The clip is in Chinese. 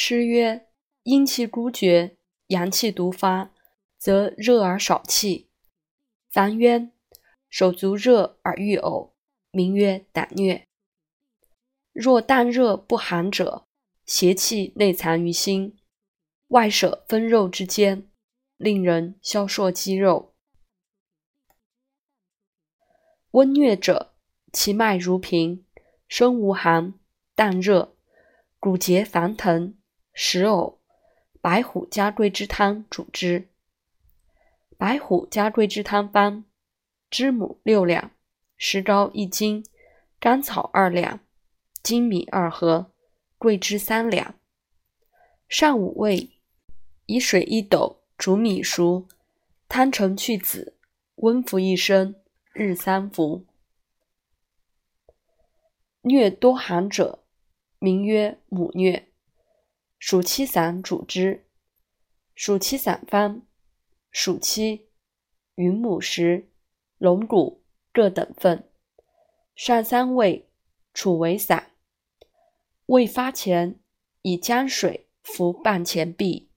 诗曰：“阴气孤绝，阳气独发，则热而少气。”凡渊，手足热而欲呕，名曰胆疟。若淡热不寒者，邪气内藏于心，外舍分肉之间，令人消瘦肌肉。温疟者，其脉如平，身无寒，淡热，骨节烦疼，石藕。白虎加桂枝汤主之。白虎加桂枝汤方：知母六两，石膏一斤，甘草二两，粳米二合，桂枝三两。上午味，以水一斗煮米熟，汤成去子，温服一升。日三服。疟多寒者，名曰母疟。暑期散主之。暑期散方：暑期、云母石、龙骨各等份，上三味，处为散。未发前，以姜水服半钱币。